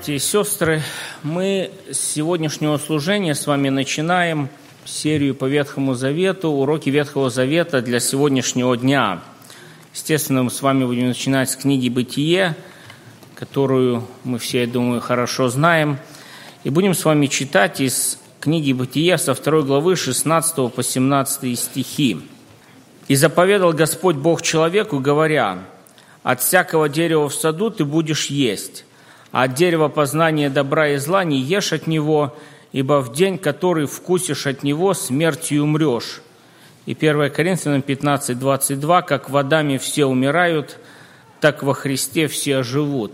братья и сестры. Мы с сегодняшнего служения с вами начинаем серию по Ветхому Завету, уроки Ветхого Завета для сегодняшнего дня. Естественно, мы с вами будем начинать с книги «Бытие», которую мы все, я думаю, хорошо знаем. И будем с вами читать из книги «Бытие» со второй главы 16 по 17 стихи. «И заповедал Господь Бог человеку, говоря, «От всякого дерева в саду ты будешь есть, а от дерева познания добра и зла не ешь от него, ибо в день, который вкусишь от него, смертью умрешь». И 1 Коринфянам 15, 22, «Как водами все умирают, так во Христе все живут».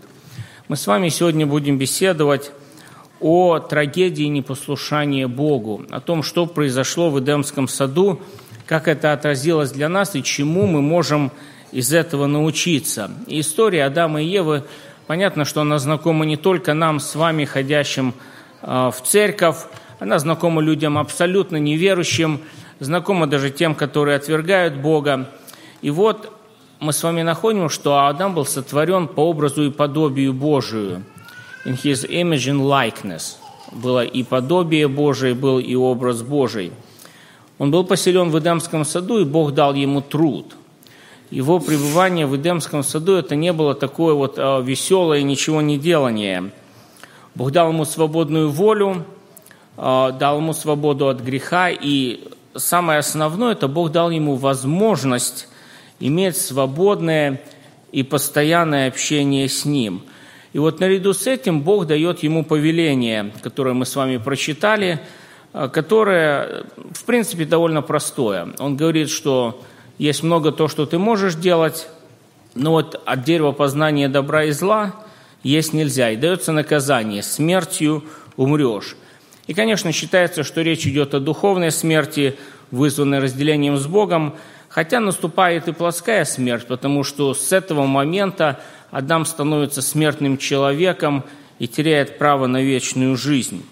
Мы с вами сегодня будем беседовать о трагедии непослушания Богу, о том, что произошло в Эдемском саду, как это отразилось для нас и чему мы можем из этого научиться. История Адама и Евы – Понятно, что она знакома не только нам с вами, ходящим а, в церковь, она знакома людям абсолютно неверующим, знакома даже тем, которые отвергают Бога. И вот мы с вами находим, что Адам был сотворен по образу и подобию Божию. In his image and likeness. Было и подобие Божие, был и образ Божий. Он был поселен в Эдемском саду, и Бог дал ему труд – его пребывание в Эдемском саду это не было такое вот а, веселое ничего не делание. Бог дал ему свободную волю, а, дал ему свободу от греха, и самое основное, это Бог дал ему возможность иметь свободное и постоянное общение с Ним. И вот наряду с этим Бог дает ему повеление, которое мы с вами прочитали, а, которое, в принципе, довольно простое. Он говорит, что есть много то, что ты можешь делать, но вот от дерева познания добра и зла есть нельзя. И дается наказание, смертью умрешь. И, конечно, считается, что речь идет о духовной смерти, вызванной разделением с Богом, хотя наступает и плоская смерть, потому что с этого момента Адам становится смертным человеком и теряет право на вечную жизнь.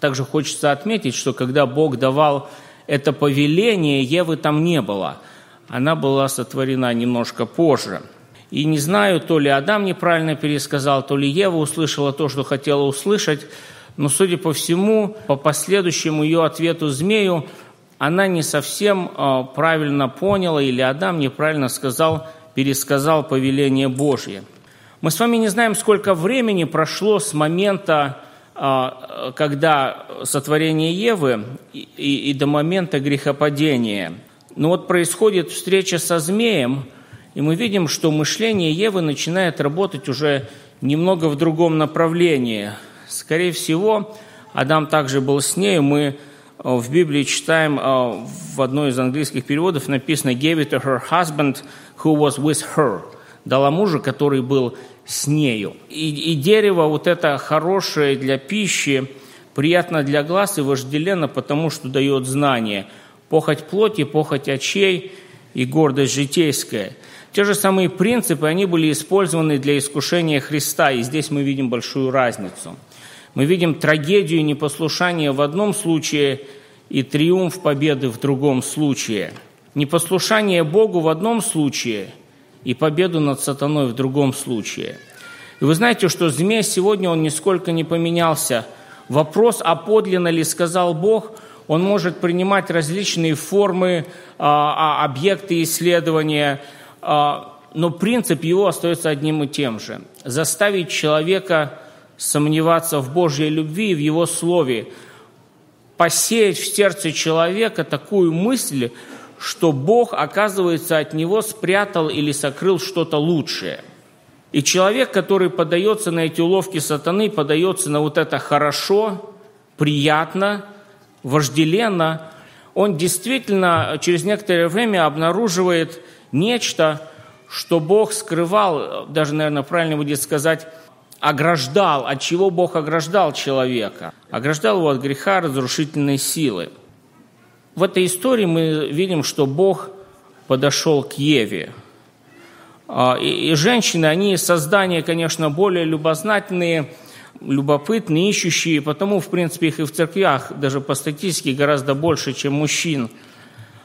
Также хочется отметить, что когда Бог давал это повеление, Евы там не было – она была сотворена немножко позже. И не знаю, то ли Адам неправильно пересказал, то ли Ева услышала то, что хотела услышать, но, судя по всему, по последующему ее ответу змею, она не совсем а, правильно поняла, или Адам неправильно сказал, пересказал повеление Божье. Мы с вами не знаем, сколько времени прошло с момента, а, когда сотворение Евы и, и до момента грехопадения – но вот происходит встреча со змеем, и мы видим, что мышление Евы начинает работать уже немного в другом направлении. Скорее всего, Адам также был с нею. Мы э, в Библии читаем, э, в одной из английских переводов написано «gave it to her husband who was with her». Дала мужа, который был с нею. И, и дерево вот это хорошее для пищи, приятно для глаз и вожделенно, потому что дает знание – похоть плоти, похоть очей и гордость житейская. Те же самые принципы, они были использованы для искушения Христа, и здесь мы видим большую разницу. Мы видим трагедию непослушания в одном случае и триумф победы в другом случае. Непослушание Богу в одном случае и победу над сатаной в другом случае. И вы знаете, что змей сегодня, он нисколько не поменялся. Вопрос, а подлинно ли сказал Бог – он может принимать различные формы, а, а, объекты исследования, а, но принцип его остается одним и тем же. Заставить человека сомневаться в Божьей любви и в Его Слове, посеять в сердце человека такую мысль, что Бог, оказывается, от него спрятал или сокрыл что-то лучшее. И человек, который подается на эти уловки сатаны, подается на вот это хорошо, приятно, вожделенно, он действительно через некоторое время обнаруживает нечто, что Бог скрывал, даже, наверное, правильно будет сказать, ограждал, от чего Бог ограждал человека. Ограждал его от греха, разрушительной силы. В этой истории мы видим, что Бог подошел к Еве. А, и женщины, они создания, конечно, более любознательные, любопытные, ищущие, потому, в принципе, их и в церквях, даже по статистике, гораздо больше, чем мужчин.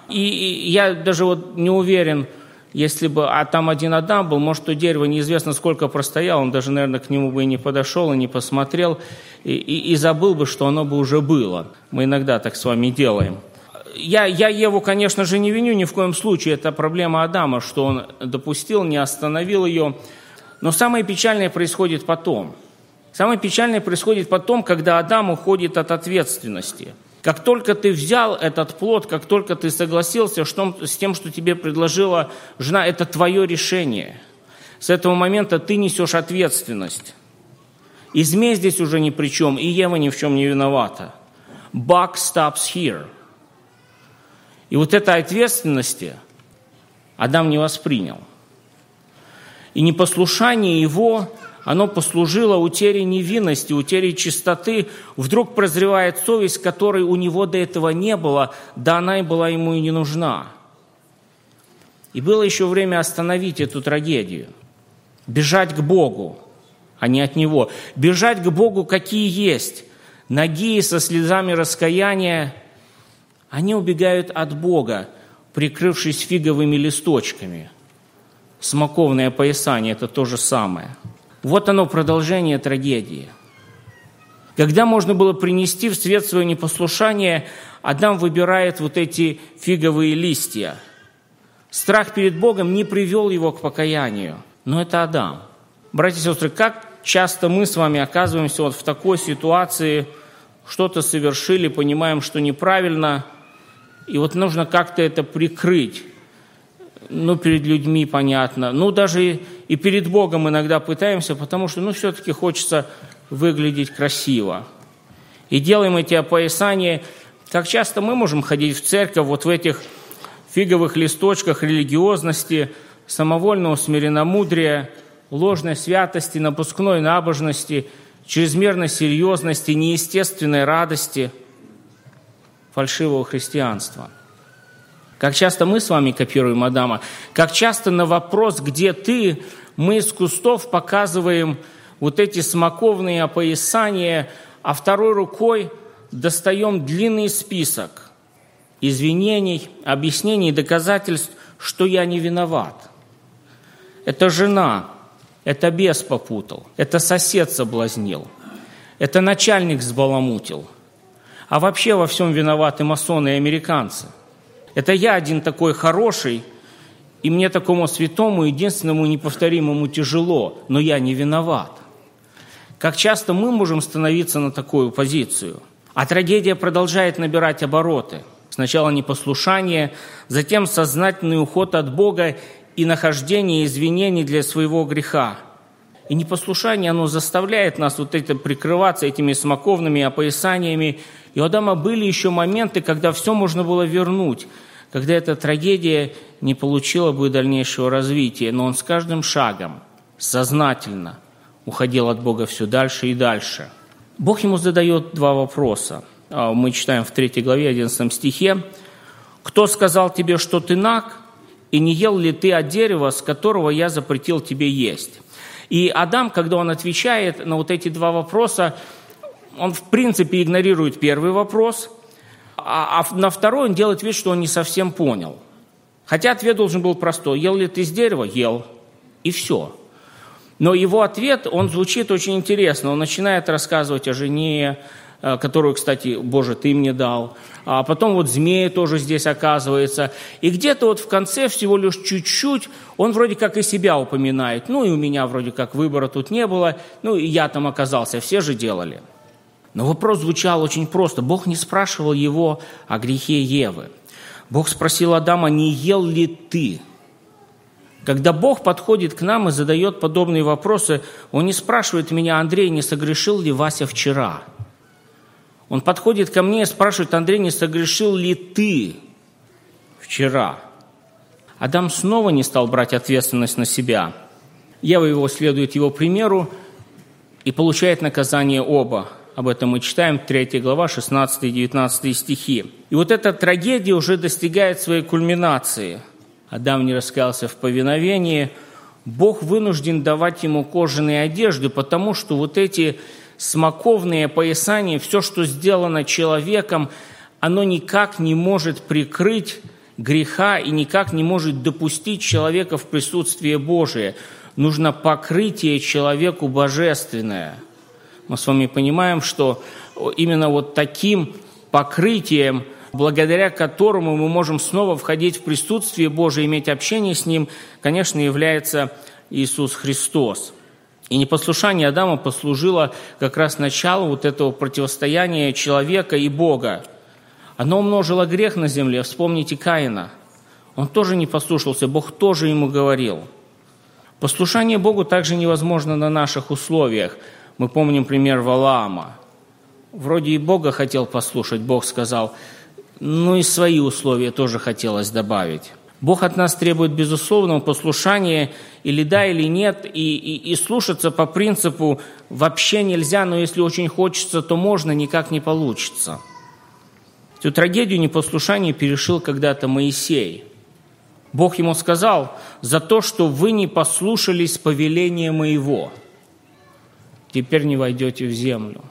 И я даже вот не уверен, если бы а там один Адам был, может, то дерево неизвестно сколько простояло, он даже, наверное, к нему бы и не подошел, и не посмотрел, и, и, и забыл бы, что оно бы уже было. Мы иногда так с вами делаем. Я, я Еву, конечно же, не виню ни в коем случае. Это проблема Адама, что он допустил, не остановил ее. Но самое печальное происходит потом. Самое печальное происходит потом, когда Адам уходит от ответственности – как только ты взял этот плод, как только ты согласился с тем, что тебе предложила жена, это твое решение. С этого момента ты несешь ответственность. И змей здесь уже ни при чем, и Ева ни в чем не виновата. Buck stops here. И вот этой ответственности Адам не воспринял. И непослушание его оно послужило утере невинности, утере чистоты. Вдруг прозревает совесть, которой у него до этого не было, да она и была ему и не нужна. И было еще время остановить эту трагедию, бежать к Богу, а не от Него, бежать к Богу, какие есть, ноги со слезами раскаяния, они убегают от Бога, прикрывшись фиговыми листочками. Смоковное поясание – это то же самое – вот оно продолжение трагедии. Когда можно было принести в свет свое непослушание, Адам выбирает вот эти фиговые листья. Страх перед Богом не привел его к покаянию, но это Адам. Братья и сестры, как часто мы с вами оказываемся вот в такой ситуации, что-то совершили, понимаем, что неправильно, и вот нужно как-то это прикрыть ну, перед людьми понятно, ну, даже и перед Богом иногда пытаемся, потому что, ну, все-таки хочется выглядеть красиво. И делаем эти опоясания. Как часто мы можем ходить в церковь вот в этих фиговых листочках религиозности, самовольного смиренномудрия, ложной святости, напускной набожности, чрезмерной серьезности, неестественной радости, фальшивого христианства – как часто мы с вами копируем Адама, как часто на вопрос «Где ты?» мы из кустов показываем вот эти смоковные опоясания, а второй рукой достаем длинный список извинений, объяснений, доказательств, что я не виноват. Это жена, это бес попутал, это сосед соблазнил, это начальник сбаламутил. А вообще во всем виноваты масоны и американцы. Это я один такой хороший, и мне такому святому, единственному неповторимому тяжело, но я не виноват. Как часто мы можем становиться на такую позицию? А трагедия продолжает набирать обороты. Сначала непослушание, затем сознательный уход от Бога и нахождение извинений для своего греха. И непослушание, оно заставляет нас вот это прикрываться этими смоковными опоясаниями. И у Адама были еще моменты, когда все можно было вернуть – когда эта трагедия не получила бы дальнейшего развития, но он с каждым шагом сознательно уходил от Бога все дальше и дальше. Бог ему задает два вопроса. А, мы читаем в 3 главе, 11 стихе. «Кто сказал тебе, что ты наг, и не ел ли ты от дерева, с которого я запретил тебе есть?» И Адам, когда он отвечает на вот эти два вопроса, он в принципе игнорирует первый вопрос – а, а на второй он делает вид, что он не совсем понял. Хотя ответ должен был простой. Ел ли ты из дерева? Ел. И все. Но его ответ, он звучит очень интересно. Он начинает рассказывать о жене, э, которую, кстати, Боже, ты мне дал. А потом вот змея тоже здесь оказывается. И где-то вот в конце всего лишь чуть-чуть он вроде как и себя упоминает. Ну и у меня вроде как выбора тут не было. Ну и я там оказался, все же делали. Но вопрос звучал очень просто. Бог не спрашивал его о грехе Евы. Бог спросил Адама, не ел ли ты? Когда Бог подходит к нам и задает подобные вопросы, Он не спрашивает меня, Андрей, не согрешил ли Вася вчера? Он подходит ко мне и спрашивает, Андрей, не согрешил ли ты вчера? Адам снова не стал брать ответственность на себя. Ева его следует его примеру и получает наказание оба. Об этом мы читаем 3 глава, 16 и 19 стихи. И вот эта трагедия уже достигает своей кульминации. Адам не раскаялся в повиновении. Бог вынужден давать ему кожаные одежды, потому что вот эти смоковные поясания, все, что сделано человеком, оно никак не может прикрыть греха и никак не может допустить человека в присутствие Божие. Нужно покрытие человеку божественное. Мы с вами понимаем, что именно вот таким покрытием, благодаря которому мы можем снова входить в присутствие Божие, иметь общение с Ним, конечно, является Иисус Христос. И непослушание Адама послужило как раз началу вот этого противостояния человека и Бога. Оно умножило грех на земле. Вспомните Каина. Он тоже не послушался, Бог тоже ему говорил. Послушание Богу также невозможно на наших условиях. Мы помним пример Валаама. Вроде и Бога хотел послушать, Бог сказал, ну и свои условия тоже хотелось добавить. Бог от нас требует безусловного послушания, или да, или нет, и, и, и слушаться по принципу вообще нельзя, но если очень хочется, то можно, никак не получится. Эту трагедию непослушания перешил когда-то Моисей. Бог ему сказал, за то, что вы не послушались повеления моего, теперь не войдете в землю.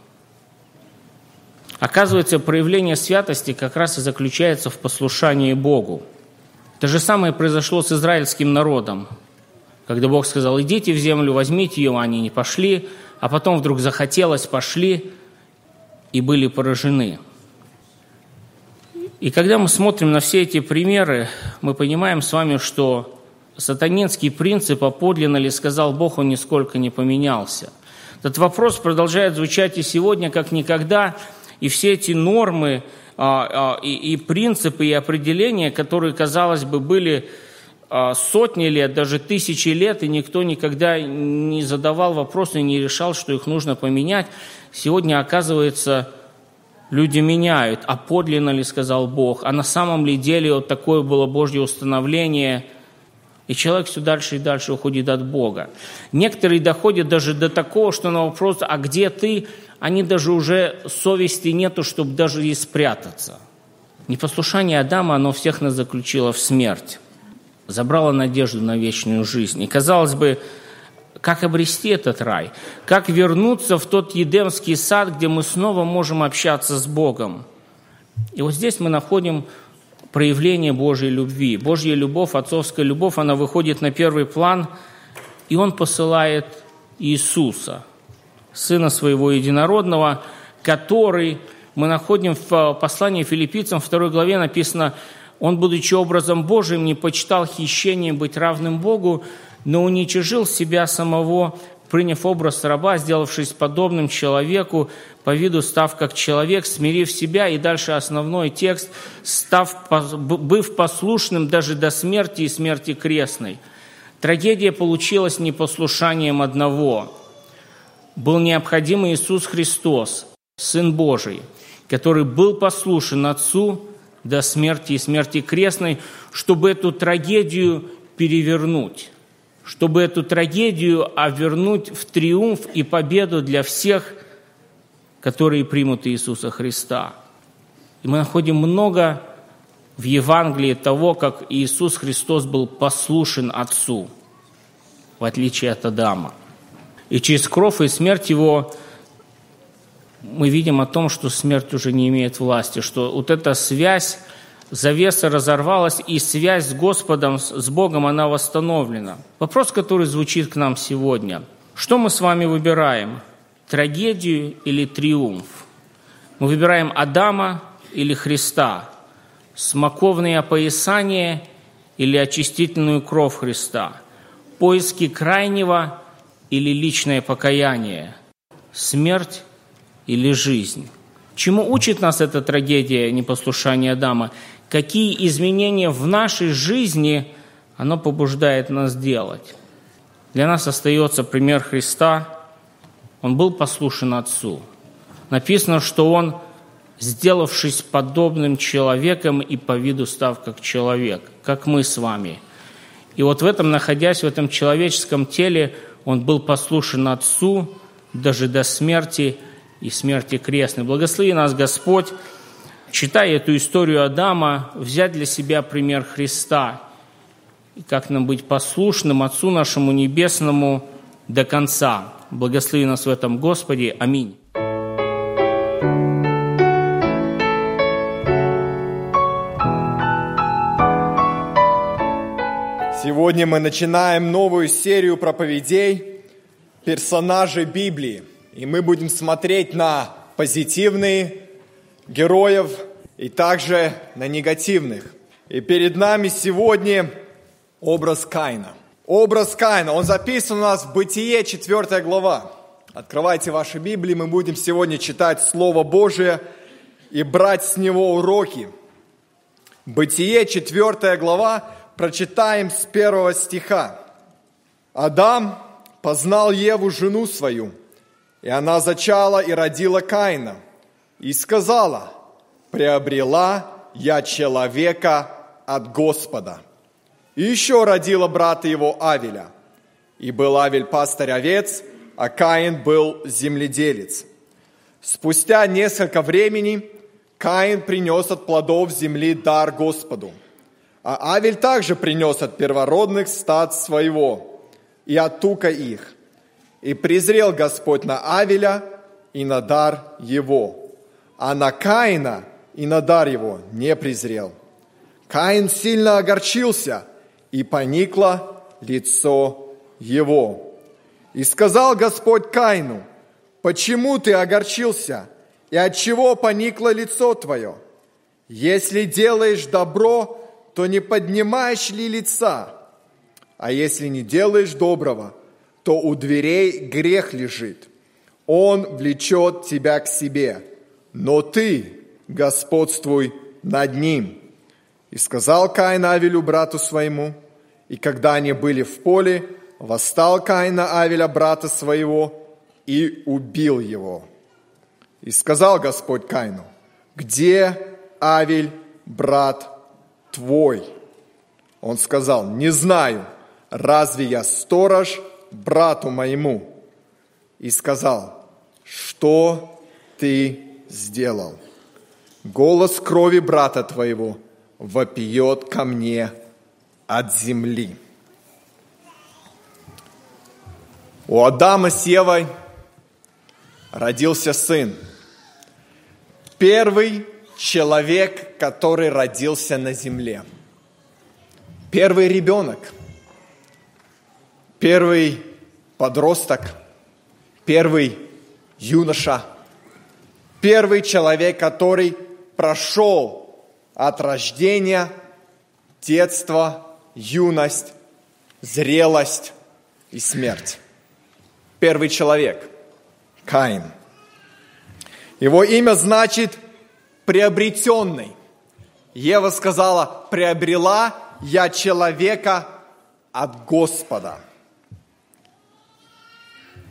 Оказывается, проявление святости как раз и заключается в послушании Богу – то же самое произошло с израильским народом, когда Бог сказал, идите в землю, возьмите ее, они не пошли, а потом вдруг захотелось, пошли и были поражены. И когда мы смотрим на все эти примеры, мы понимаем с вами, что сатанинский принцип, а подлинно ли сказал Бог, он нисколько не поменялся. Этот вопрос продолжает звучать и сегодня, как никогда, и все эти нормы, а, а, и, принципы, и определения, которые, казалось бы, были а, сотни лет, даже тысячи лет, и никто никогда не задавал вопросы и не решал, что их нужно поменять, сегодня, оказывается, люди меняют. А подлинно ли сказал Бог? А на самом ли деле вот такое было Божье установление? И человек все дальше и дальше уходит от Бога. Некоторые доходят даже до такого, что на вопрос «А где ты?» они даже уже совести нету, чтобы даже и спрятаться. Непослушание Адама, оно всех нас заключило в смерть, забрало надежду на вечную жизнь. И, казалось бы, как обрести этот рай? Как вернуться в тот Едемский сад, где мы снова можем общаться с Богом? И вот здесь мы находим проявление Божьей любви. Божья любовь, отцовская любовь, она выходит на первый план, и Он посылает Иисуса – Сына Своего Единородного, который мы находим в э, послании филиппийцам, 2 главе написано, «Он, будучи образом Божиим, не почитал хищением быть равным Богу, но уничижил себя самого, приняв образ раба, сделавшись подобным человеку, по виду став как человек, смирив себя». И дальше основной текст, став, быв послушным даже до смерти и смерти крестной. Трагедия получилась непослушанием одного – был необходим Иисус Христос, Сын Божий, который был послушен Отцу до смерти и смерти крестной, чтобы эту трагедию перевернуть, чтобы эту трагедию овернуть в триумф и победу для всех, которые примут Иисуса Христа. И мы находим много в Евангелии того, как Иисус Христос был послушен Отцу, в отличие от Адама – и через кровь и смерть его мы видим о том, что смерть уже не имеет власти, что вот эта связь, завеса разорвалась, и связь с Господом, с Богом, она восстановлена. Вопрос, который звучит к нам сегодня. Что мы с вами выбираем? Трагедию или триумф? Мы выбираем Адама или Христа? Смоковные опоясания или очистительную кровь Христа? Поиски крайнего или личное покаяние, смерть или жизнь. Чему учит нас эта трагедия непослушания Адама? Какие изменения в нашей жизни оно побуждает нас делать? Для нас остается пример Христа. Он был послушен Отцу. Написано, что Он, сделавшись подобным человеком и по виду став как человек, как мы с вами. И вот в этом, находясь в этом человеческом теле, он был послушен Отцу даже до смерти и смерти крестной. Благослови нас, Господь, читая эту историю Адама, взять для себя пример Христа, и как нам быть послушным Отцу нашему Небесному до конца. Благослови нас в этом, Господи. Аминь. Сегодня мы начинаем новую серию проповедей персонажей Библии. И мы будем смотреть на позитивные героев и также на негативных. И перед нами сегодня образ Каина. Образ Каина, он записан у нас в Бытие, 4 глава. Открывайте ваши Библии, мы будем сегодня читать Слово Божие и брать с него уроки. Бытие, 4 глава, прочитаем с первого стиха. Адам познал Еву, жену свою, и она зачала и родила Каина, и сказала, приобрела я человека от Господа. И еще родила брата его Авеля. И был Авель пастырь овец, а Каин был земледелец. Спустя несколько времени Каин принес от плодов земли дар Господу – а Авель также принес от первородных стад своего и от тука их. И презрел Господь на Авеля и на дар его, а на Каина и на дар его не презрел. Каин сильно огорчился, и поникло лицо его. И сказал Господь Каину, почему ты огорчился, и от чего поникло лицо твое? Если делаешь добро, то не поднимаешь ли лица? А если не делаешь доброго, то у дверей грех лежит. Он влечет тебя к себе, но ты господствуй над ним. И сказал Каин Авелю, брату своему, и когда они были в поле, восстал Каин на Авеля, брата своего, и убил его. И сказал Господь Каину, где Авель, брат твой. Он сказал, не знаю, разве я сторож брату моему? И сказал, что ты сделал? Голос крови брата твоего вопиет ко мне от земли. У Адама с Евой родился сын. Первый человек, который родился на земле. Первый ребенок, первый подросток, первый юноша, первый человек, который прошел от рождения, детства, юность, зрелость и смерть. Первый человек – Каин. Его имя значит приобретенный. Ева сказала, приобрела я человека от Господа.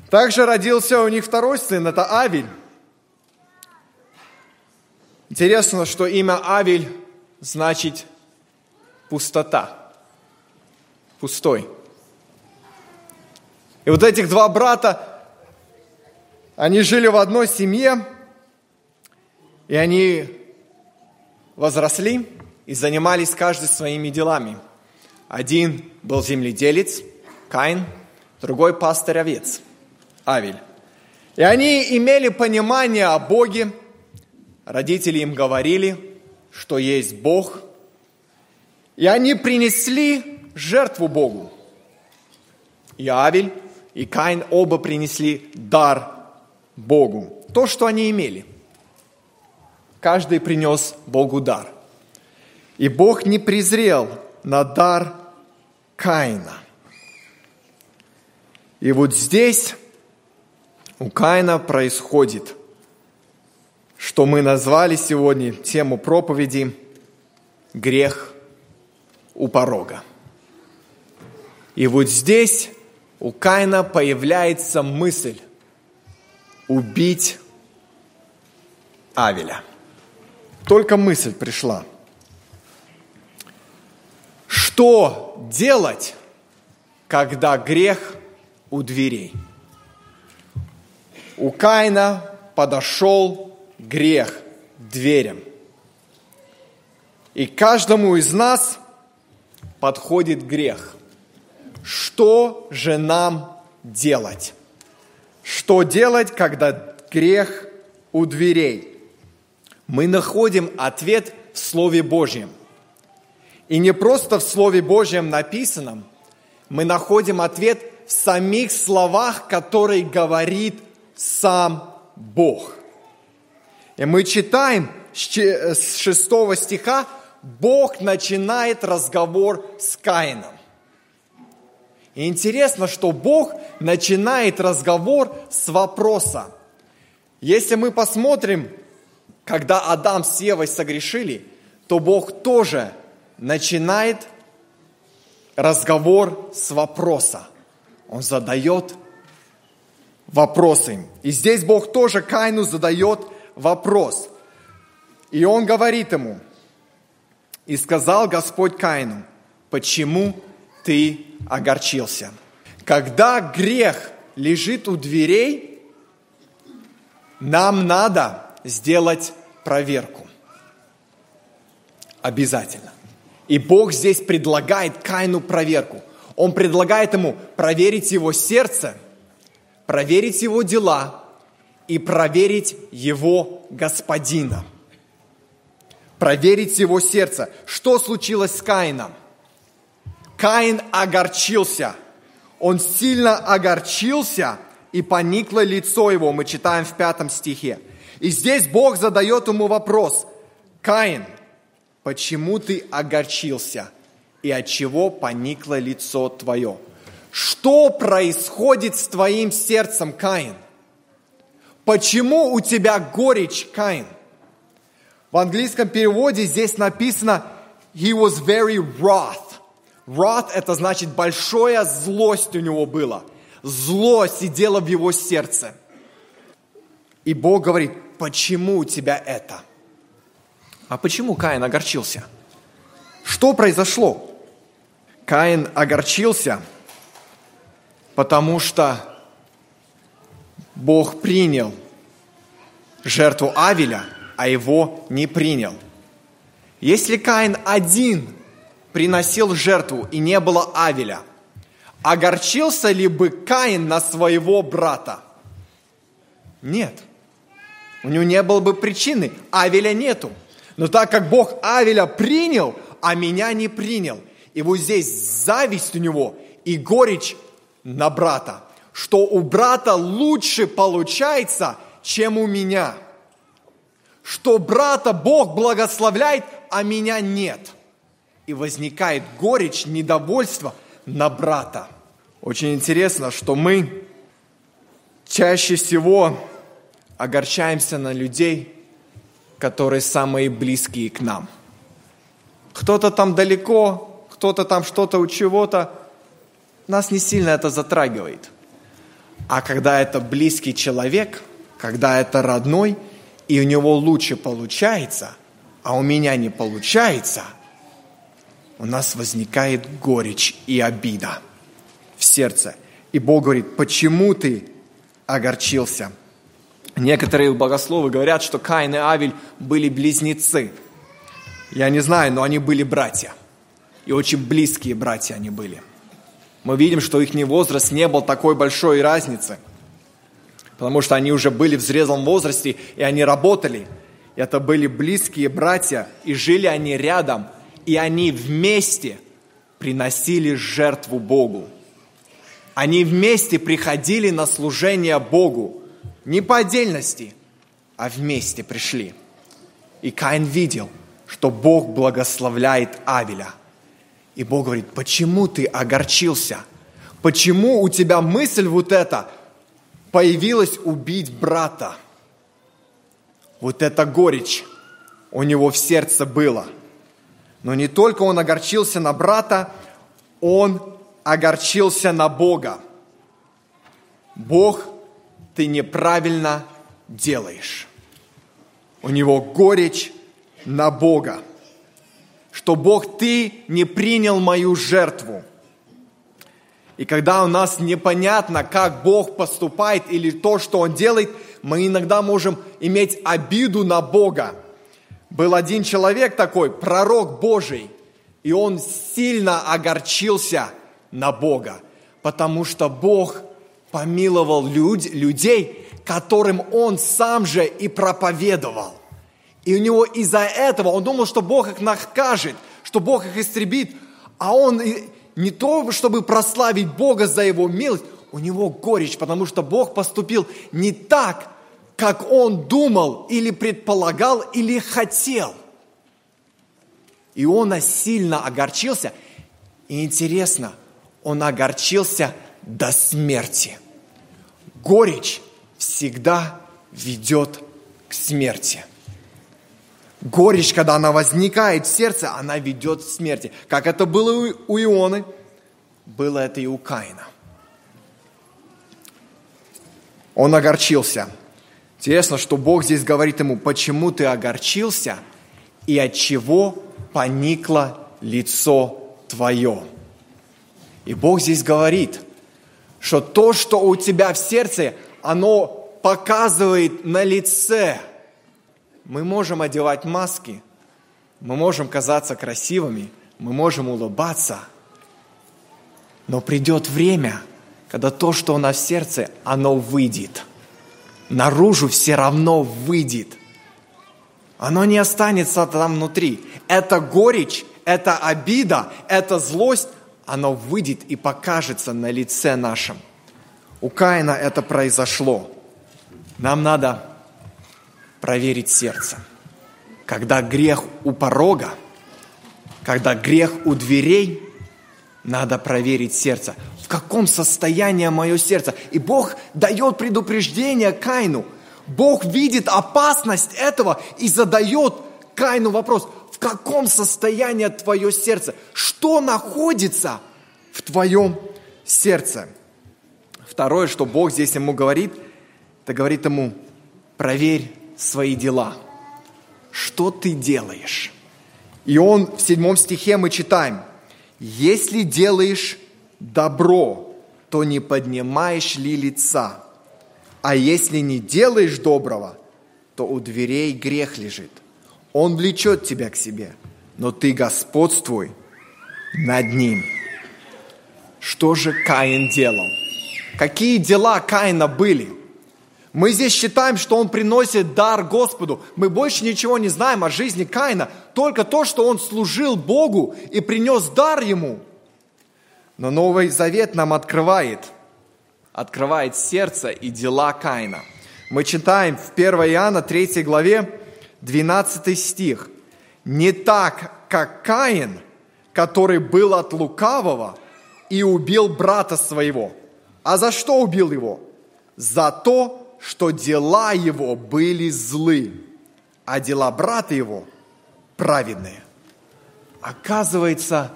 Также родился у них второй сын, это Авель. Интересно, что имя Авель значит пустота, пустой. И вот этих два брата, они жили в одной семье, и они возросли и занимались каждый своими делами. Один был земледелец, Каин, другой пастырь овец, Авель. И они имели понимание о Боге. Родители им говорили, что есть Бог. И они принесли жертву Богу. И Авель, и Каин оба принесли дар Богу. То, что они имели – каждый принес Богу дар. И Бог не презрел на дар Каина. И вот здесь у Каина происходит, что мы назвали сегодня тему проповеди «Грех у порога». И вот здесь у Каина появляется мысль убить Авеля – только мысль пришла. Что делать, когда грех у дверей? У Каина подошел грех дверям. И каждому из нас подходит грех. Что же нам делать? Что делать, когда грех у дверей? мы находим ответ в Слове Божьем. И не просто в Слове Божьем написанном, мы находим ответ в самих словах, которые говорит сам Бог. И мы читаем с 6 стиха, Бог начинает разговор с Каином. И интересно, что Бог начинает разговор с вопроса. Если мы посмотрим, когда Адам с Евой согрешили, то Бог тоже начинает разговор с вопроса. Он задает вопросы. И здесь Бог тоже Каину задает вопрос. И он говорит ему, и сказал Господь Каину, почему ты огорчился? Когда грех лежит у дверей, нам надо сделать проверку. Обязательно. И Бог здесь предлагает Каину проверку. Он предлагает ему проверить его сердце, проверить его дела и проверить его господина. Проверить его сердце. Что случилось с Каином? Каин огорчился. Он сильно огорчился, и поникло лицо его. Мы читаем в пятом стихе. И здесь Бог задает ему вопрос. Каин, почему ты огорчился? И от чего поникло лицо твое? Что происходит с твоим сердцем, Каин? Почему у тебя горечь, Каин? В английском переводе здесь написано «He was very wroth». Wrath – это значит большая злость у него была. Зло сидело в его сердце. И Бог говорит, почему у тебя это? А почему Каин огорчился? Что произошло? Каин огорчился, потому что Бог принял жертву Авеля, а его не принял. Если Каин один приносил жертву и не было Авеля, огорчился ли бы Каин на своего брата? Нет. У него не было бы причины. Авеля нету. Но так как Бог Авеля принял, а меня не принял, и вот здесь зависть у него и горечь на брата, что у брата лучше получается, чем у меня. Что брата Бог благословляет, а меня нет. И возникает горечь, недовольство на брата. Очень интересно, что мы чаще всего огорчаемся на людей, которые самые близкие к нам. Кто-то там далеко, кто-то там что-то у чего-то. Нас не сильно это затрагивает. А когда это близкий человек, когда это родной, и у него лучше получается, а у меня не получается, у нас возникает горечь и обида в сердце. И Бог говорит, почему ты огорчился? Некоторые богословы говорят, что Каин и Авель были близнецы. Я не знаю, но они были братья. И очень близкие братья они были. Мы видим, что их возраст не был такой большой разницы. Потому что они уже были в зрелом возрасте, и они работали. Это были близкие братья, и жили они рядом. И они вместе приносили жертву Богу. Они вместе приходили на служение Богу. Не по отдельности, а вместе пришли. И Каин видел, что Бог благословляет Авеля. И Бог говорит, почему ты огорчился? Почему у тебя мысль вот эта появилась убить брата? Вот эта горечь у него в сердце было. Но не только он огорчился на брата, он огорчился на Бога. Бог ты неправильно делаешь. У него горечь на Бога, что Бог, ты не принял мою жертву. И когда у нас непонятно, как Бог поступает или то, что Он делает, мы иногда можем иметь обиду на Бога. Был один человек такой, пророк Божий, и он сильно огорчился на Бога, потому что Бог – помиловал люд, людей, которым он сам же и проповедовал. И у него из-за этого он думал, что Бог их накажет, что Бог их истребит, а он не то, чтобы прославить Бога за его милость, у него горечь, потому что Бог поступил не так, как он думал или предполагал или хотел. Иона сильно огорчился. И интересно, он огорчился до смерти. Горечь всегда ведет к смерти. Горечь, когда она возникает в сердце, она ведет к смерти. Как это было у Ионы, было это и у Каина. Он огорчился. Интересно, что Бог здесь говорит ему, почему ты огорчился и от чего поникло лицо твое. И Бог здесь говорит, что то, что у тебя в сердце, оно показывает на лице. Мы можем одевать маски, мы можем казаться красивыми, мы можем улыбаться, но придет время – когда то, что у нас в сердце, оно выйдет. Наружу все равно выйдет. Оно не останется там внутри. Это горечь, это обида, это злость, оно выйдет и покажется на лице нашем. У Каина это произошло. Нам надо проверить сердце. Когда грех у порога, когда грех у дверей, надо проверить сердце в каком состоянии мое сердце. И Бог дает предупреждение Каину. Бог видит опасность этого и задает Каину вопрос, в каком состоянии твое сердце? Что находится в твоем сердце? Второе, что Бог здесь ему говорит, это говорит ему, проверь свои дела. Что ты делаешь? И он в седьмом стихе мы читаем, если делаешь добро, то не поднимаешь ли лица? А если не делаешь доброго, то у дверей грех лежит. Он влечет тебя к себе, но ты господствуй над ним. Что же Каин делал? Какие дела Каина были? Мы здесь считаем, что он приносит дар Господу. Мы больше ничего не знаем о жизни Каина, только то, что он служил Богу и принес дар ему – но Новый Завет нам открывает, открывает сердце и дела Каина. Мы читаем в 1 Иоанна 3 главе 12 стих. «Не так, как Каин, который был от лукавого и убил брата своего. А за что убил его? За то, что дела его были злы, а дела брата его праведные». Оказывается,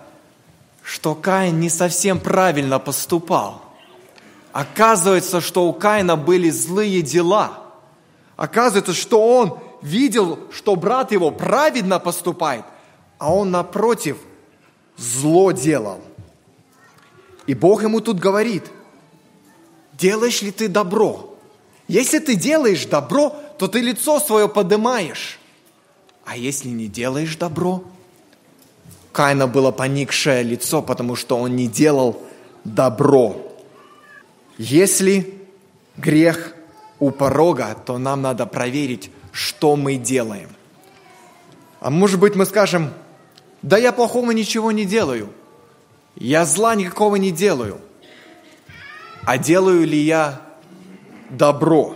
что Каин не совсем правильно поступал. Оказывается, что у Каина были злые дела. Оказывается, что он видел, что брат его праведно поступает, а он напротив зло делал. И Бог ему тут говорит, делаешь ли ты добро? Если ты делаешь добро, то ты лицо свое поднимаешь. А если не делаешь добро, Каина было поникшее лицо, потому что он не делал добро. Если грех у порога, то нам надо проверить, что мы делаем. А может быть мы скажем, да я плохого ничего не делаю, я зла никакого не делаю. А делаю ли я добро?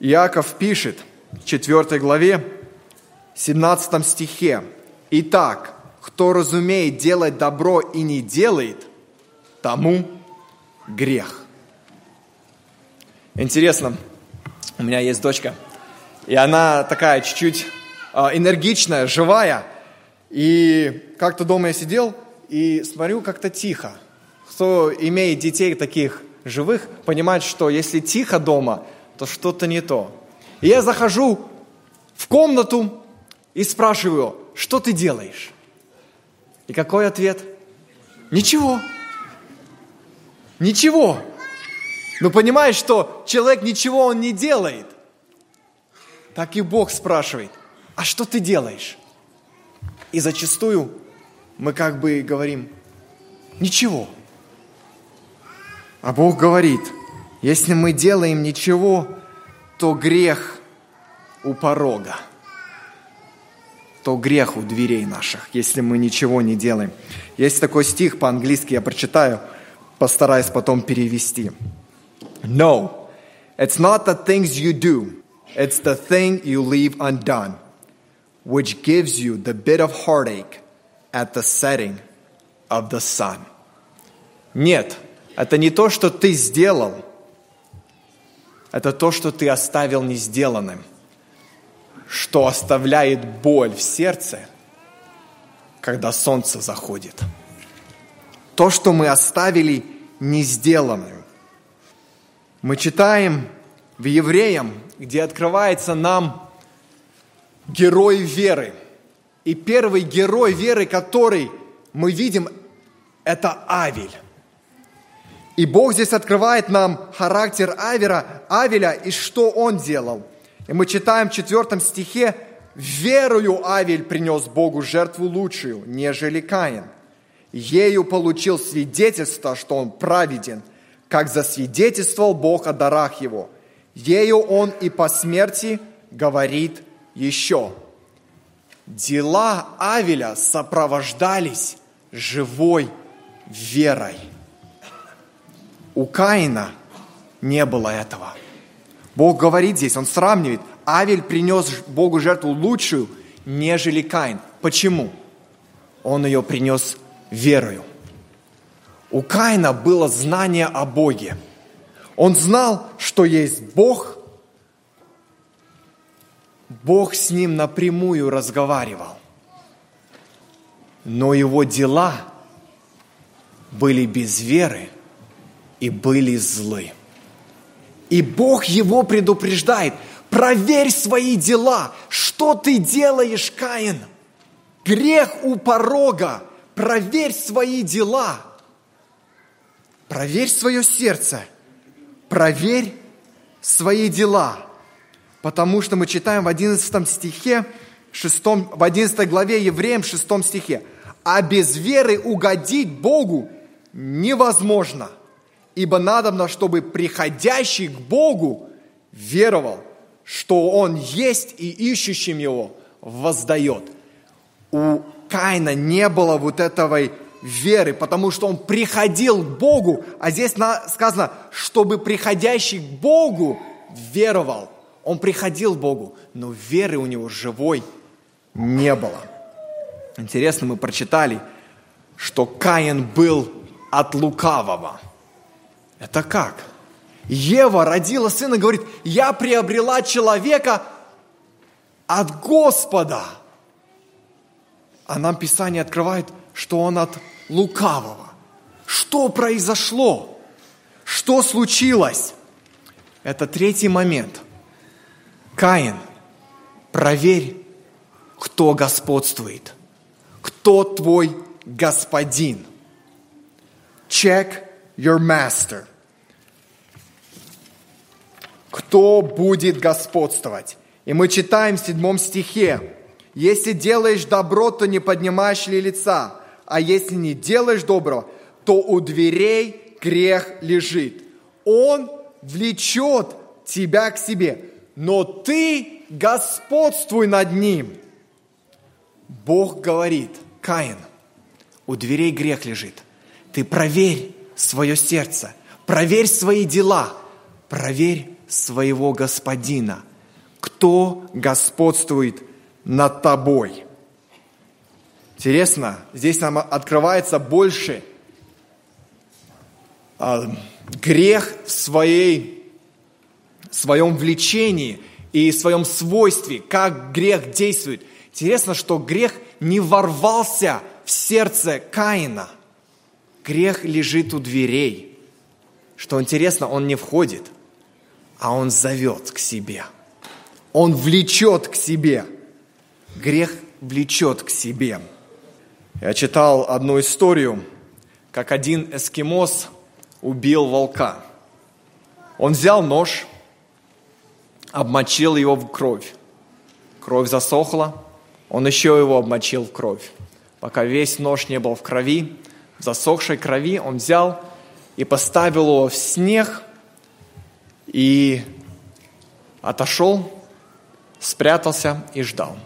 Иаков пишет в 4 главе, 17 стихе, Итак, кто разумеет делать добро и не делает, тому грех. Интересно, у меня есть дочка, и она такая чуть-чуть а, энергичная, живая. И как-то дома я сидел и смотрю как-то тихо. Кто имеет детей таких живых, понимает, что если тихо дома, то что-то не то. И я захожу в комнату и спрашиваю, что ты делаешь? И какой ответ? Ничего. Ничего. Ну понимаешь, что человек ничего он не делает. Так и Бог спрашивает, а что ты делаешь? И зачастую мы как бы говорим, ничего. А Бог говорит, если мы делаем ничего, то грех у порога. то грех у дверей наших, если мы ничего не делаем. Есть такой стих по-английски, я прочитаю, постараюсь потом перевести. No, it's not the things you do, it's the thing you leave undone, which gives you the bit of heartache at the setting of the sun. Нет, это не то, что ты сделал, это то, что ты оставил не сделанным – что оставляет боль в сердце, когда солнце заходит. То, что мы оставили не сделанным. Мы читаем в Евреям, где открывается нам герой веры. И первый герой веры, который мы видим, это Авель. И Бог здесь открывает нам характер Авера, Авеля и что он делал – и мы читаем в четвертом стихе, «Верою Авель принес Богу жертву лучшую, нежели Каин. Ею получил свидетельство, что он праведен, как засвидетельствовал Бог о дарах его. Ею он и по смерти говорит еще». Дела Авеля сопровождались живой верой. У Каина не было этого – Бог говорит здесь, Он сравнивает. Авель принес Богу жертву лучшую, нежели Каин. Почему? Он ее принес верою. У Каина было знание о Боге. Он знал, что есть Бог. Бог с ним напрямую разговаривал. Но его дела были без веры и были злы. И Бог его предупреждает, проверь свои дела, что ты делаешь, Каин? Грех у порога, проверь свои дела. Проверь свое сердце, проверь свои дела. Потому что мы читаем в 11 стихе, 6, в 11 главе Евреям, 6 стихе, а без веры угодить Богу невозможно – ибо надобно, чтобы приходящий к Богу веровал, что Он есть и ищущим Его воздает. У Каина не было вот этой веры, потому что он приходил к Богу, а здесь сказано, чтобы приходящий к Богу веровал. Он приходил к Богу, но веры у него живой не было. Интересно, мы прочитали, что Каин был от лукавого – это как? Ева родила сына говорит, я приобрела человека от Господа. А нам Писание открывает, что он от лукавого. Что произошло? Что случилось? Это третий момент. Каин, проверь, кто господствует. Кто твой господин. Check your master. Кто будет господствовать? И мы читаем в седьмом стихе. Если делаешь добро, то не поднимаешь ли лица? А если не делаешь добро, то у дверей грех лежит. Он влечет тебя к себе, но ты господствуй над ним. Бог говорит, Каин, у дверей грех лежит. Ты проверь, свое сердце, проверь свои дела, проверь своего господина. Кто господствует над тобой? Интересно, здесь нам открывается больше э, грех в своей, в своем влечении и в своем свойстве, как грех действует. Интересно, что грех не ворвался в сердце Каина – Грех лежит у дверей. Что интересно, он не входит, а он зовет к себе. Он влечет к себе. Грех влечет к себе. Я читал одну историю, как один эскимос убил волка. Он взял нож, обмочил его в кровь. Кровь засохла, он еще его обмочил в кровь. Пока весь нож не был в крови, засохшей крови, он взял и поставил его в снег и отошел, спрятался и ждал.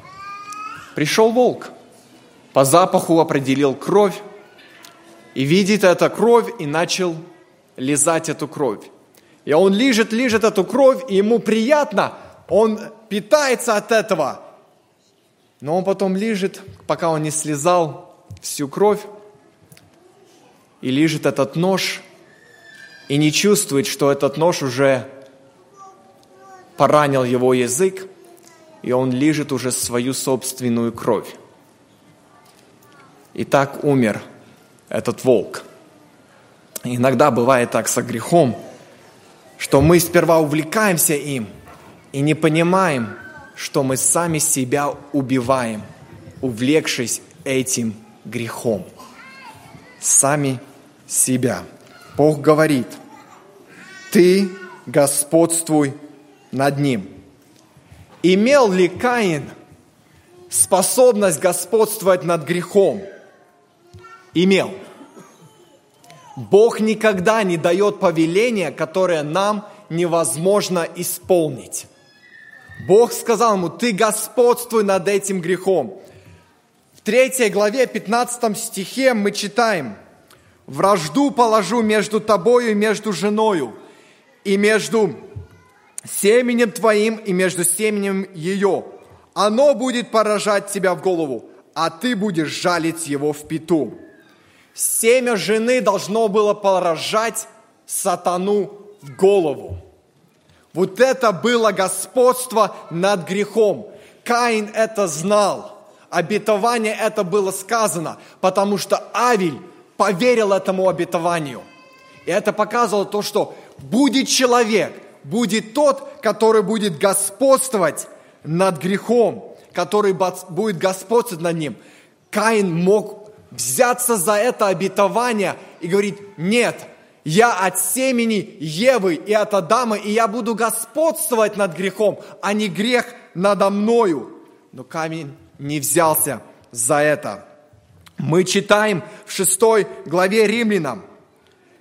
Пришел волк, по запаху определил кровь, и видит эту кровь, и начал лизать эту кровь. И он лижет, лижет эту кровь, и ему приятно, он питается от этого. Но он потом лижет, пока он не слезал всю кровь, и лижет этот нож, и не чувствует, что этот нож уже поранил его язык, и он лижет уже свою собственную кровь. И так умер этот волк. иногда бывает так со грехом, что мы сперва увлекаемся им и не понимаем, что мы сами себя убиваем, увлекшись этим грехом. Сами себя. Бог говорит, ты господствуй над ним. Имел ли Каин способность господствовать над грехом? Имел. Бог никогда не дает повеления, которое нам невозможно исполнить. Бог сказал ему, ты господствуй над этим грехом. В третьей главе, 15 стихе мы читаем, «Вражду положу между тобою и между женою, и между семенем твоим и между семенем ее. Оно будет поражать тебя в голову, а ты будешь жалить его в пету». Семя жены должно было поражать сатану в голову. Вот это было господство над грехом. Каин это знал. Обетование это было сказано, потому что Авель поверил этому обетованию. И это показывало то, что будет человек, будет тот, который будет господствовать над грехом, который будет господствовать над ним. Каин мог взяться за это обетование и говорить, нет, я от семени Евы и от Адама, и я буду господствовать над грехом, а не грех надо мною. Но камень не взялся за это. Мы читаем в шестой главе Римлянам.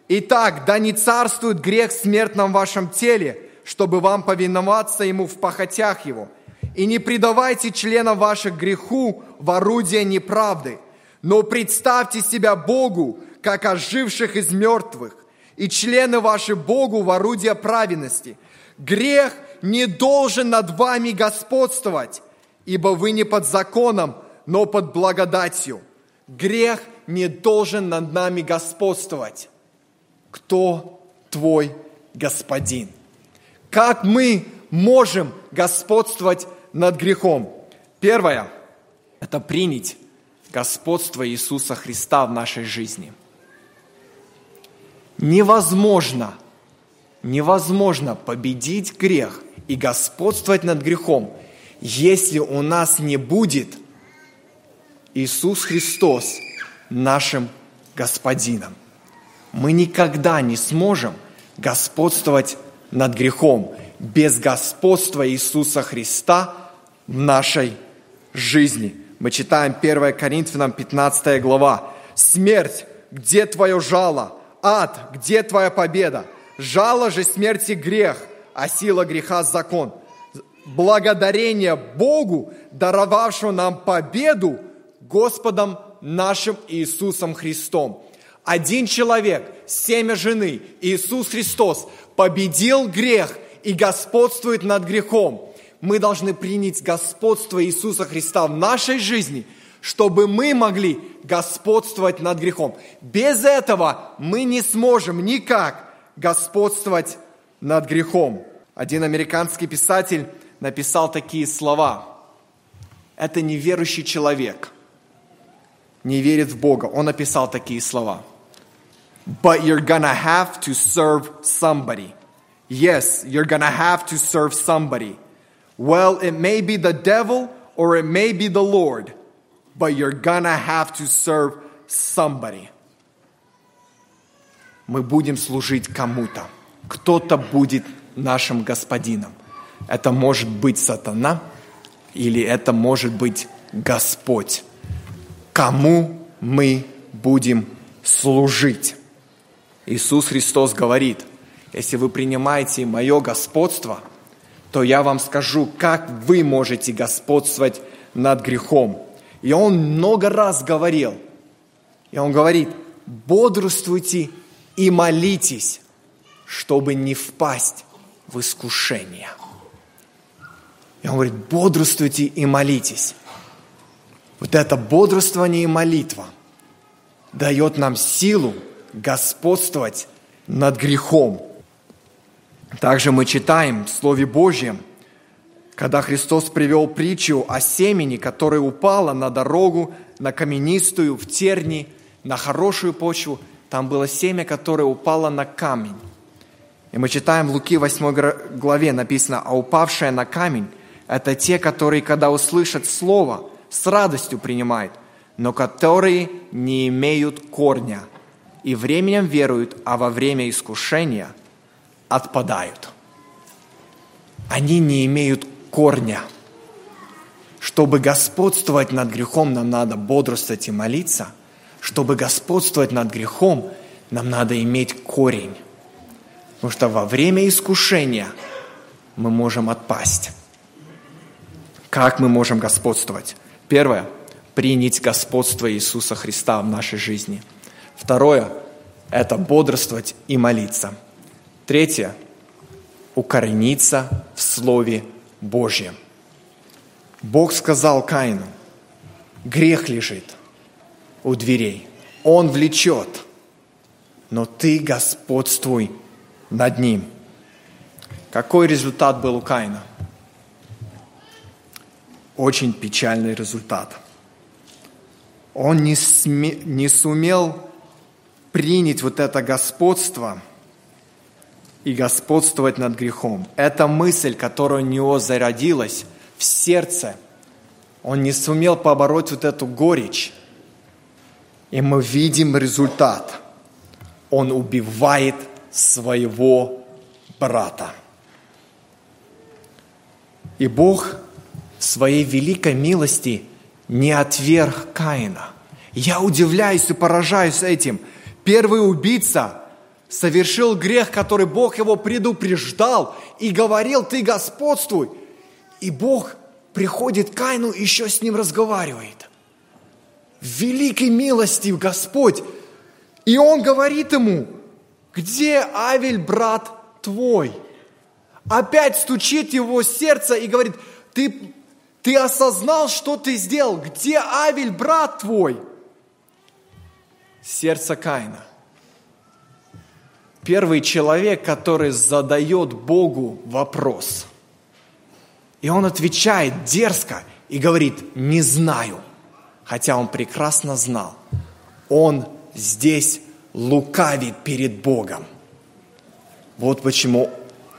Итак, да не царствует грех в смертном вашем теле, чтобы вам повиноваться ему в похотях его. И не предавайте членов ваших греху в орудие неправды, но представьте себя Богу, как оживших из мертвых, и члены ваши Богу в орудие праведности. Грех не должен над вами господствовать, ибо вы не под законом, но под благодатью. Грех не должен над нами господствовать. Кто твой господин? Как мы можем господствовать над грехом? Первое – это принять господство Иисуса Христа в нашей жизни – невозможно, невозможно победить грех и господствовать над грехом, если у нас не будет Иисус Христос нашим Господином. Мы никогда не сможем господствовать над грехом без господства Иисуса Христа в нашей жизни. Мы читаем 1 Коринфянам 15 глава. «Смерть, где твое жало? ад, где твоя победа? Жало же смерти грех, а сила греха закон. Благодарение Богу, даровавшему нам победу Господом нашим Иисусом Христом. Один человек, семя жены, Иисус Христос, победил грех и господствует над грехом. Мы должны принять господство Иисуса Христа в нашей жизни – чтобы мы могли господствовать над грехом. Без этого мы не сможем никак господствовать над грехом. Один американский писатель написал такие слова. Это неверующий человек, не верит в Бога. Он написал такие слова. But you're gonna have to serve somebody. Yes, you're gonna have to serve somebody. Well, it may be the devil or it may be the Lord – but you're gonna have to serve somebody. Мы будем служить кому-то. Кто-то будет нашим господином. Это может быть сатана, или это может быть Господь. Кому мы будем служить? Иисус Христос говорит, если вы принимаете мое господство, то я вам скажу, как вы можете господствовать над грехом. И он много раз говорил, и он говорит, бодрствуйте и молитесь, чтобы не впасть в искушение. И он говорит, бодрствуйте и молитесь. Вот это бодрствование и молитва дает нам силу господствовать над грехом. Также мы читаем в Слове Божьем, когда Христос привел притчу о семени, которое упало на дорогу, на каменистую, в терни, на хорошую почву. Там было семя, которое упало на камень. И мы читаем в Луки 8 главе написано, а упавшее на камень – это те, которые, когда услышат Слово, с радостью принимают, но которые не имеют корня и временем веруют, а во время искушения отпадают. Они не имеют корня. Чтобы господствовать над грехом, нам надо бодрствовать и молиться. Чтобы господствовать над грехом, нам надо иметь корень. Потому что во время искушения мы можем отпасть. Как мы можем господствовать? Первое – принять господство Иисуса Христа в нашей жизни. Второе – это бодрствовать и молиться. Третье – укорениться в Слове Божьем. Бог сказал Каину, грех лежит у дверей, он влечет, но ты господствуй над ним. Какой результат был у Каина? Очень печальный результат. Он не, сме, не сумел принять вот это господство и господствовать над грехом. Эта мысль, которая у него зародилась в сердце, он не сумел побороть вот эту горечь. И мы видим результат. Он убивает своего брата. И Бог своей великой милости не отверг Каина. Я удивляюсь и поражаюсь этим. Первый убийца совершил грех, который Бог его предупреждал и говорил, ты господствуй. И Бог приходит к Каину и еще с ним разговаривает. Великой милости Господь. И он говорит ему, где Авель, брат твой? Опять стучит его сердце и говорит, ты, ты осознал, что ты сделал? Где Авель, брат твой? Сердце Каина. Первый человек, который задает Богу вопрос. И он отвечает дерзко и говорит, не знаю. Хотя он прекрасно знал. Он здесь лукавит перед Богом. Вот почему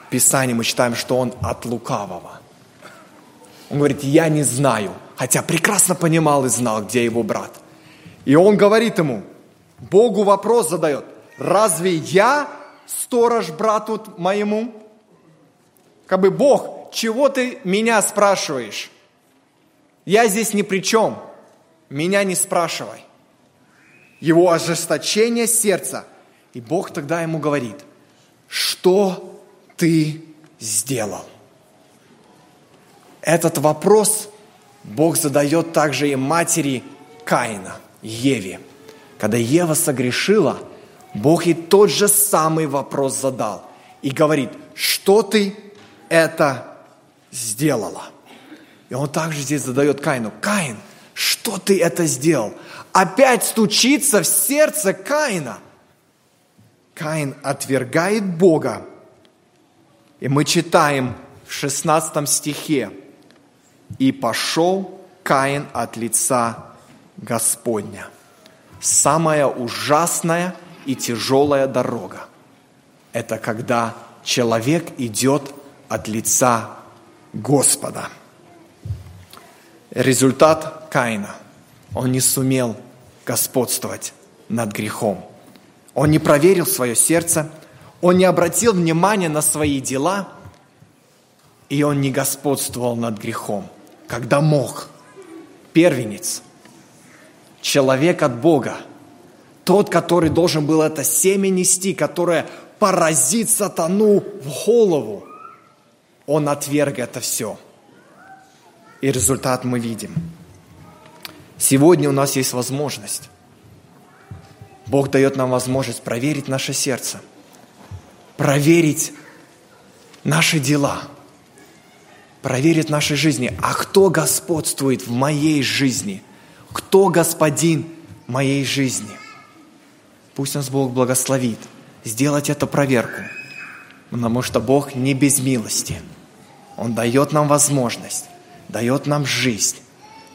в Писании мы читаем, что он от лукавого. Он говорит, я не знаю, хотя прекрасно понимал и знал, где его брат. И он говорит ему, Богу вопрос задает, разве я сторож брату моему? Как бы, Бог, чего ты меня спрашиваешь? Я здесь ни при чем. Меня не спрашивай его ожесточение сердца. И Бог тогда ему говорит, что ты сделал? Этот вопрос Бог задает также и матери Каина, Еве. Когда Ева согрешила, Бог ей тот же самый вопрос задал и говорит, что ты это сделала? И он также здесь задает Каину, Каин, что ты это сделал? опять стучится в сердце Каина. Каин отвергает Бога. И мы читаем в 16 стихе. «И пошел Каин от лица Господня». Самая ужасная и тяжелая дорога – это когда человек идет от лица Господа. Результат Каина – он не сумел господствовать над грехом. Он не проверил свое сердце, он не обратил внимания на свои дела, и он не господствовал над грехом, когда мог. Первенец, человек от Бога, тот, который должен был это семя нести, которое поразит сатану в голову, он отверг это все. и результат мы видим. Сегодня у нас есть возможность. Бог дает нам возможность проверить наше сердце, проверить наши дела, проверить наши жизни. А кто господствует в моей жизни? Кто господин моей жизни? Пусть нас Бог благословит сделать эту проверку, потому что Бог не без милости. Он дает нам возможность, дает нам жизнь,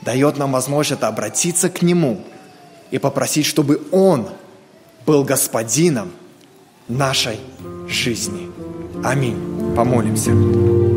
дает нам возможность обратиться к Нему и попросить, чтобы Он был господином нашей жизни. Аминь. Помолимся.